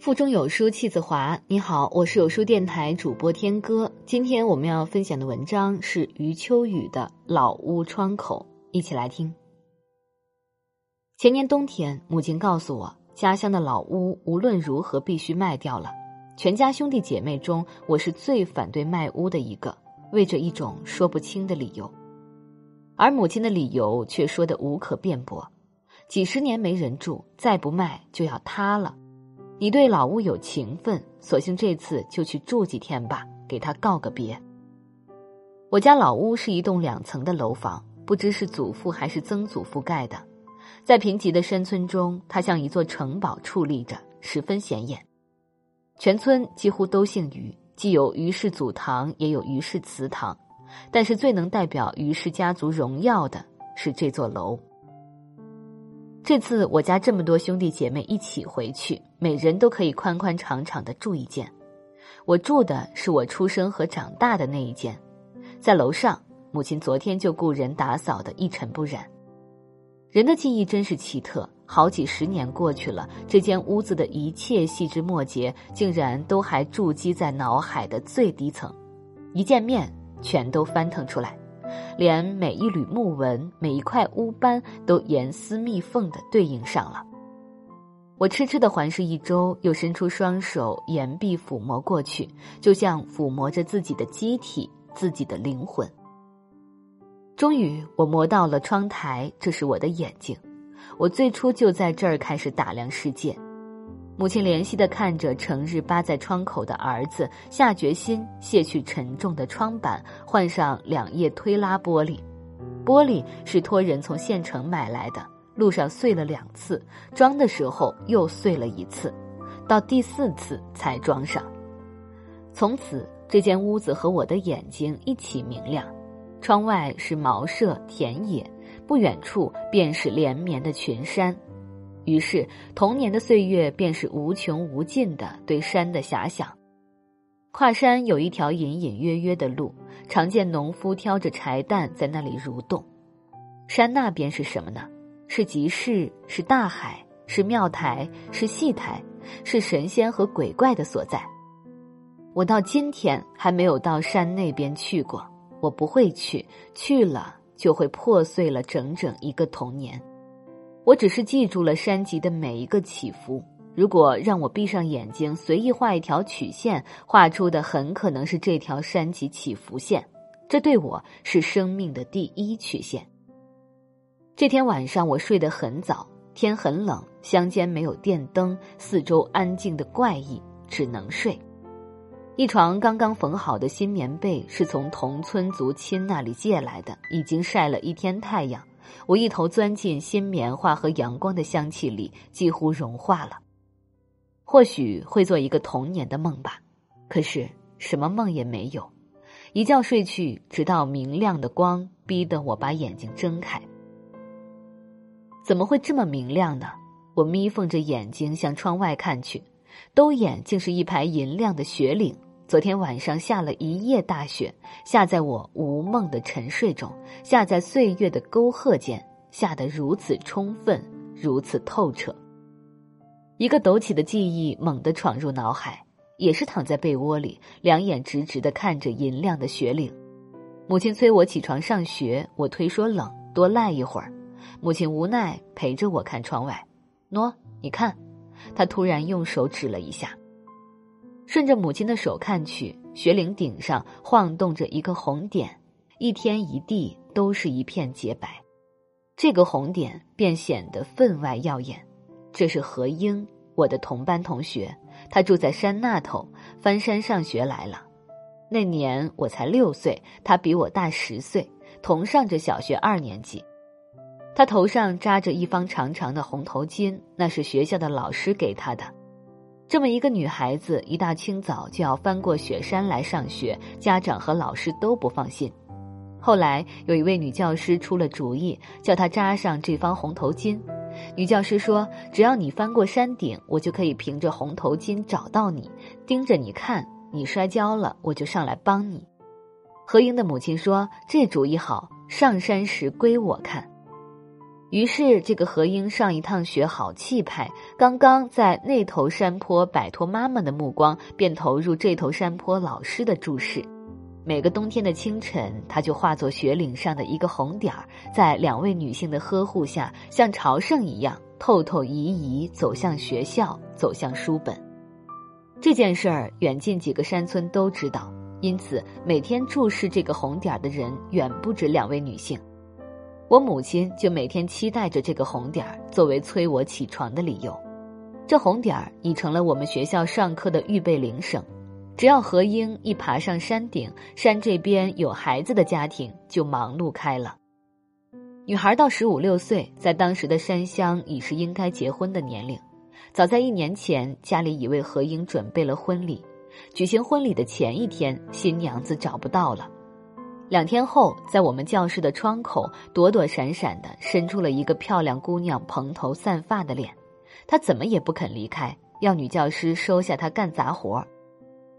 腹中有书气自华。你好，我是有书电台主播天歌。今天我们要分享的文章是余秋雨的《老屋窗口》，一起来听。前年冬天，母亲告诉我，家乡的老屋无论如何必须卖掉了。全家兄弟姐妹中，我是最反对卖屋的一个，为着一种说不清的理由。而母亲的理由却说的无可辩驳：几十年没人住，再不卖就要塌了。你对老屋有情分，索性这次就去住几天吧，给他告个别。我家老屋是一栋两层的楼房，不知是祖父还是曾祖父盖的，在贫瘠的山村中，它像一座城堡矗立着，十分显眼。全村几乎都姓余，既有余氏祖堂，也有余氏祠堂，但是最能代表余氏家族荣耀的是这座楼。这次我家这么多兄弟姐妹一起回去，每人都可以宽宽敞敞的住一间。我住的是我出生和长大的那一间，在楼上，母亲昨天就雇人打扫的一尘不染。人的记忆真是奇特，好几十年过去了，这间屋子的一切细枝末节，竟然都还筑基在脑海的最低层，一见面全都翻腾出来。连每一缕木纹、每一块污斑都严丝密缝的对应上了。我痴痴的环视一周，又伸出双手，岩壁抚摸过去，就像抚摸着自己的机体、自己的灵魂。终于，我摸到了窗台，这是我的眼睛。我最初就在这儿开始打量世界。母亲怜惜的看着成日扒在窗口的儿子，下决心卸去沉重的窗板，换上两页推拉玻璃。玻璃是托人从县城买来的，路上碎了两次，装的时候又碎了一次，到第四次才装上。从此，这间屋子和我的眼睛一起明亮。窗外是茅舍田野，不远处便是连绵的群山。于是，童年的岁月便是无穷无尽的对山的遐想。跨山有一条隐隐约约的路，常见农夫挑着柴担在那里蠕动。山那边是什么呢？是集市，是大海，是庙台，是戏台，是神仙和鬼怪的所在。我到今天还没有到山那边去过，我不会去，去了就会破碎了整整一个童年。我只是记住了山脊的每一个起伏。如果让我闭上眼睛，随意画一条曲线，画出的很可能是这条山脊起伏线。这对我是生命的第一曲线。这天晚上我睡得很早，天很冷，乡间没有电灯，四周安静的怪异，只能睡。一床刚刚缝好的新棉被是从同村族亲那里借来的，已经晒了一天太阳。我一头钻进新棉花和阳光的香气里，几乎融化了。或许会做一个童年的梦吧，可是什么梦也没有。一觉睡去，直到明亮的光逼得我把眼睛睁开。怎么会这么明亮呢？我眯缝着眼睛向窗外看去，兜眼竟是一排银亮的雪岭。昨天晚上下了一夜大雪，下在我无梦的沉睡中，下在岁月的沟壑间，下得如此充分，如此透彻。一个抖起的记忆猛地闯入脑海，也是躺在被窝里，两眼直直的看着银亮的雪岭。母亲催我起床上学，我推说冷，多赖一会儿。母亲无奈陪着我看窗外，喏，你看，她突然用手指了一下。顺着母亲的手看去，雪岭顶上晃动着一个红点，一天一地都是一片洁白，这个红点便显得分外耀眼。这是何英，我的同班同学，他住在山那头，翻山上学来了。那年我才六岁，他比我大十岁，同上着小学二年级。他头上扎着一方长长的红头巾，那是学校的老师给他的。这么一个女孩子，一大清早就要翻过雪山来上学，家长和老师都不放心。后来有一位女教师出了主意，叫她扎上这方红头巾。女教师说：“只要你翻过山顶，我就可以凭着红头巾找到你，盯着你看。你摔跤了，我就上来帮你。”何英的母亲说：“这主意好，上山时归我看。”于是，这个何英上一趟学好气派，刚刚在那头山坡摆脱妈妈的目光，便投入这头山坡老师的注视。每个冬天的清晨，他就化作雪岭上的一个红点儿，在两位女性的呵护下，像朝圣一样，透透移移走向学校，走向书本。这件事儿，远近几个山村都知道，因此每天注视这个红点儿的人远不止两位女性。我母亲就每天期待着这个红点儿作为催我起床的理由，这红点儿已成了我们学校上课的预备铃声。只要何英一爬上山顶，山这边有孩子的家庭就忙碌开了。女孩到十五六岁，在当时的山乡已是应该结婚的年龄。早在一年前，家里已为何英准备了婚礼。举行婚礼的前一天，新娘子找不到了。两天后，在我们教室的窗口，躲躲闪闪的伸出了一个漂亮姑娘蓬头散发的脸，她怎么也不肯离开，要女教师收下她干杂活儿。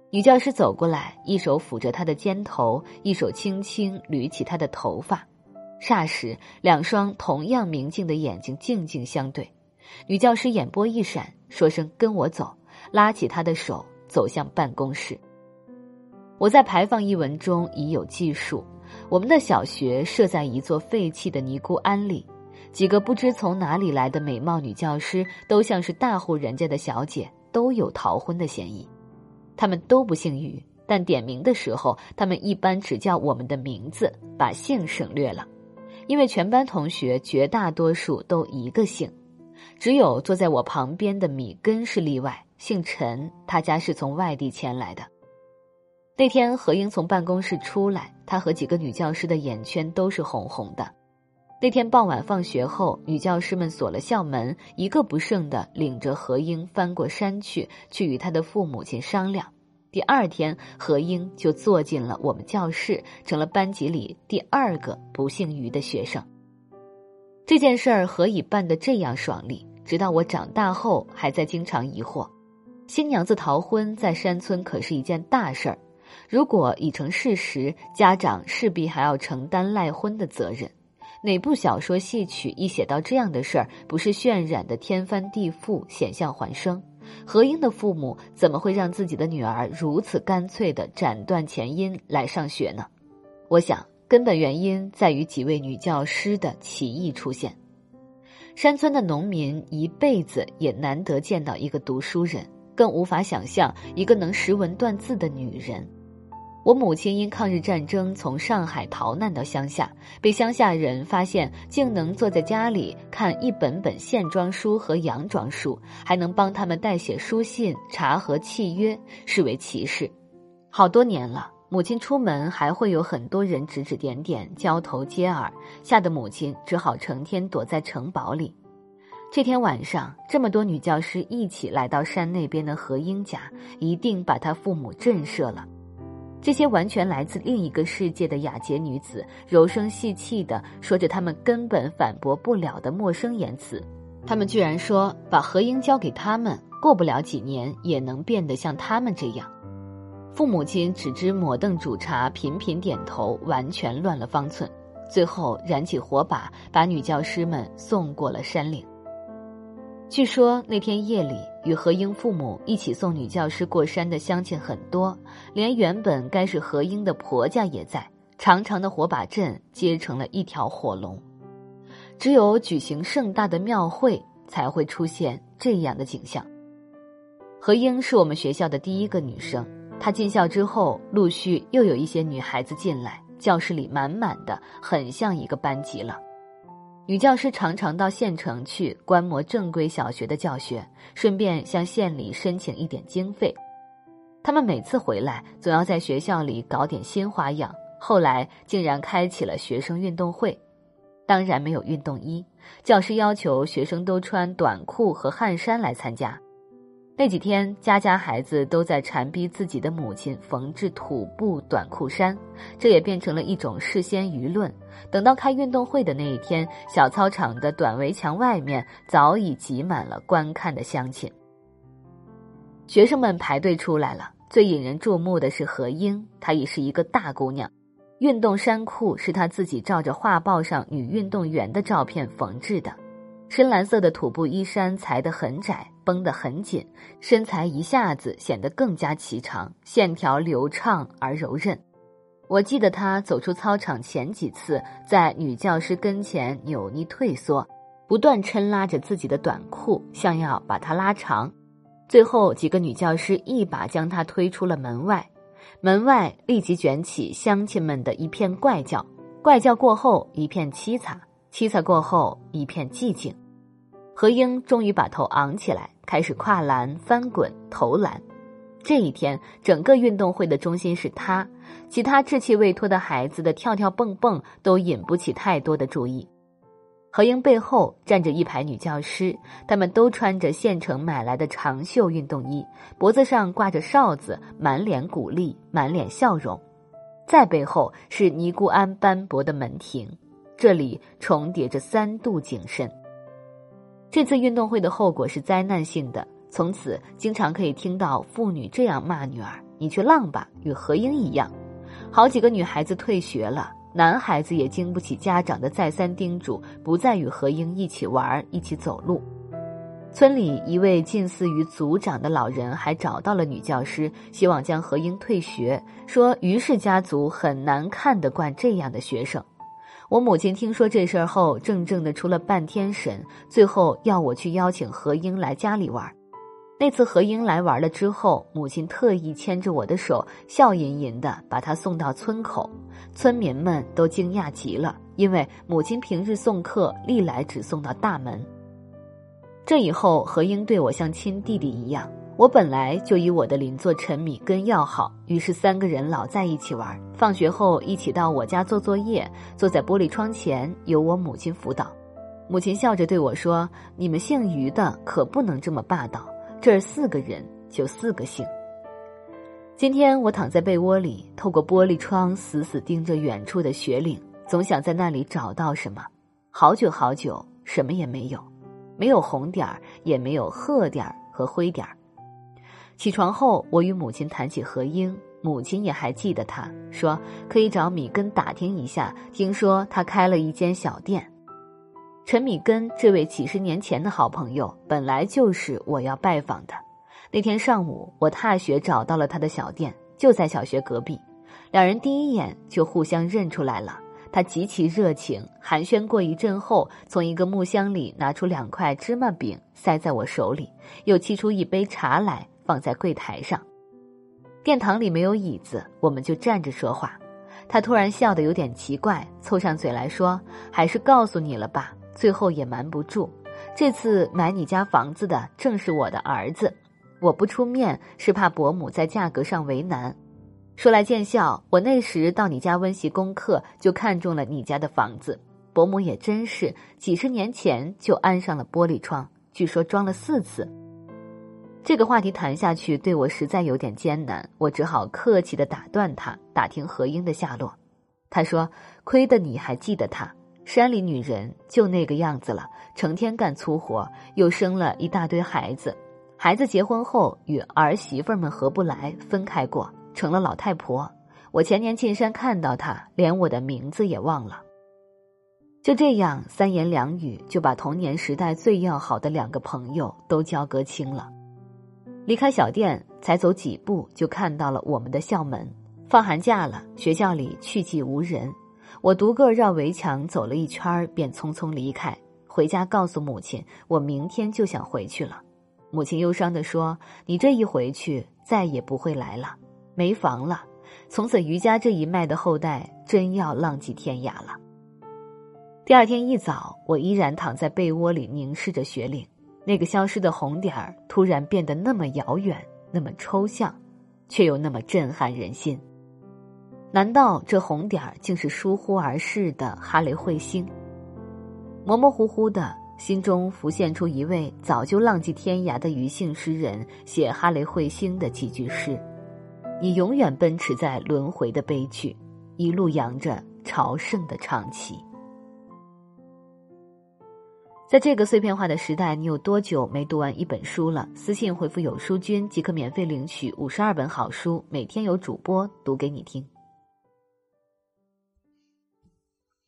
女教师走过来，一手抚着她的肩头，一手轻轻捋起她的头发。霎时，两双同样明净的眼睛静静相对。女教师眼波一闪，说声“跟我走”，拉起她的手走向办公室。我在排放一文中已有记述，我们的小学设在一座废弃的尼姑庵里，几个不知从哪里来的美貌女教师，都像是大户人家的小姐，都有逃婚的嫌疑。她们都不姓于，但点名的时候，她们一般只叫我们的名字，把姓省略了，因为全班同学绝大多数都一个姓，只有坐在我旁边的米根是例外，姓陈，他家是从外地迁来的。那天何英从办公室出来，她和几个女教师的眼圈都是红红的。那天傍晚放学后，女教师们锁了校门，一个不剩的领着何英翻过山去，去与她的父母亲商量。第二天，何英就坐进了我们教室，成了班级里第二个不姓于的学生。这件事儿何以办得这样爽利？直到我长大后，还在经常疑惑：新娘子逃婚在山村可是一件大事儿。如果已成事实，家长势必还要承担赖婚的责任。哪部小说戏曲一写到这样的事儿，不是渲染的天翻地覆、险象环生？何英的父母怎么会让自己的女儿如此干脆的斩断前因来上学呢？我想，根本原因在于几位女教师的奇异出现。山村的农民一辈子也难得见到一个读书人，更无法想象一个能识文断字的女人。我母亲因抗日战争从上海逃难到乡下，被乡下人发现，竟能坐在家里看一本本线装书和洋装书，还能帮他们代写书信、查核契约，视为奇事。好多年了，母亲出门还会有很多人指指点点、交头接耳，吓得母亲只好成天躲在城堡里。这天晚上，这么多女教师一起来到山那边的何英家，一定把她父母震慑了。这些完全来自另一个世界的雅洁女子，柔声细气地说着他们根本反驳不了的陌生言辞。他们居然说，把何英交给他们，过不了几年也能变得像他们这样。父母亲只知抹凳煮茶，频频点头，完全乱了方寸。最后燃起火把，把女教师们送过了山岭。据说那天夜里，与何英父母一起送女教师过山的乡亲很多，连原本该是何英的婆家也在。长长的火把阵结成了一条火龙。只有举行盛大的庙会，才会出现这样的景象。何英是我们学校的第一个女生，她进校之后，陆续又有一些女孩子进来，教室里满满的，很像一个班级了。女教师常常到县城去观摩正规小学的教学，顺便向县里申请一点经费。他们每次回来，总要在学校里搞点新花样。后来竟然开启了学生运动会，当然没有运动衣，教师要求学生都穿短裤和汗衫来参加。那几天，家家孩子都在缠逼自己的母亲缝制土布短裤衫，这也变成了一种事先舆论。等到开运动会的那一天，小操场的短围墙外面早已挤满了观看的乡亲。学生们排队出来了，最引人注目的是何英，她已是一个大姑娘，运动衫裤是她自己照着画报上女运动员的照片缝制的，深蓝色的土布衣衫裁得很窄，绷得很紧，身材一下子显得更加颀长，线条流畅而柔韧。我记得他走出操场前几次，在女教师跟前扭捏退缩，不断抻拉着自己的短裤，像要把它拉长。最后，几个女教师一把将他推出了门外，门外立即卷起乡亲们的一片怪叫，怪叫过后一片凄惨，凄惨过后一片寂静。何英终于把头昂起来，开始跨栏、翻滚、投篮。这一天，整个运动会的中心是他，其他稚气未脱的孩子的跳跳蹦蹦都引不起太多的注意。何英背后站着一排女教师，她们都穿着县城买来的长袖运动衣，脖子上挂着哨子，满脸鼓励，满脸笑容。再背后是尼姑庵斑驳的门庭，这里重叠着三度景深。这次运动会的后果是灾难性的，从此经常可以听到妇女这样骂女儿：“你去浪吧，与何英一样。”好几个女孩子退学了。男孩子也经不起家长的再三叮嘱，不再与何英一起玩、一起走路。村里一位近似于族长的老人还找到了女教师，希望将何英退学，说于氏家族很难看得惯这样的学生。我母亲听说这事儿后，怔怔的出了半天神，最后要我去邀请何英来家里玩。那次何英来玩了之后，母亲特意牵着我的手，笑吟吟的把她送到村口。村民们都惊讶极了，因为母亲平日送客历来只送到大门。这以后，何英对我像亲弟弟一样。我本来就与我的邻座陈米根要好，于是三个人老在一起玩。放学后一起到我家做作业，坐在玻璃窗前，由我母亲辅导。母亲笑着对我说：“你们姓于的可不能这么霸道。”这儿四个人就四个姓。今天我躺在被窝里，透过玻璃窗死死盯着远处的雪岭，总想在那里找到什么。好久好久，什么也没有，没有红点儿，也没有褐点儿和灰点儿。起床后，我与母亲谈起何英，母亲也还记得他，说可以找米根打听一下，听说他开了一间小店。陈米根这位几十年前的好朋友，本来就是我要拜访的。那天上午，我踏雪找到了他的小店，就在小学隔壁。两人第一眼就互相认出来了。他极其热情，寒暄过一阵后，从一个木箱里拿出两块芝麻饼，塞在我手里，又沏出一杯茶来，放在柜台上。殿堂里没有椅子，我们就站着说话。他突然笑得有点奇怪，凑上嘴来说：“还是告诉你了吧。”最后也瞒不住，这次买你家房子的正是我的儿子，我不出面是怕伯母在价格上为难。说来见笑，我那时到你家温习功课，就看中了你家的房子。伯母也真是几十年前就安上了玻璃窗，据说装了四次。这个话题谈下去对我实在有点艰难，我只好客气的打断他，打听何英的下落。他说：“亏得你还记得他。”山里女人就那个样子了，成天干粗活，又生了一大堆孩子。孩子结婚后与儿媳妇们合不来，分开过，成了老太婆。我前年进山看到她，连我的名字也忘了。就这样，三言两语就把童年时代最要好的两个朋友都交割清了。离开小店，才走几步就看到了我们的校门。放寒假了，学校里去寂无人。我独个绕围墙走了一圈，便匆匆离开，回家告诉母亲，我明天就想回去了。母亲忧伤地说：“你这一回去，再也不会来了，没房了，从此余家这一脉的后代真要浪迹天涯了。”第二天一早，我依然躺在被窝里凝视着雪岭，那个消失的红点儿突然变得那么遥远，那么抽象，却又那么震撼人心。难道这红点儿竟是疏忽而逝的哈雷彗星？模模糊糊的，心中浮现出一位早就浪迹天涯的余姓诗人写哈雷彗星的几句诗：“你永远奔驰在轮回的悲剧，一路扬着朝圣的长旗。”在这个碎片化的时代，你有多久没读完一本书了？私信回复“有书君”即可免费领取五十二本好书，每天有主播读给你听。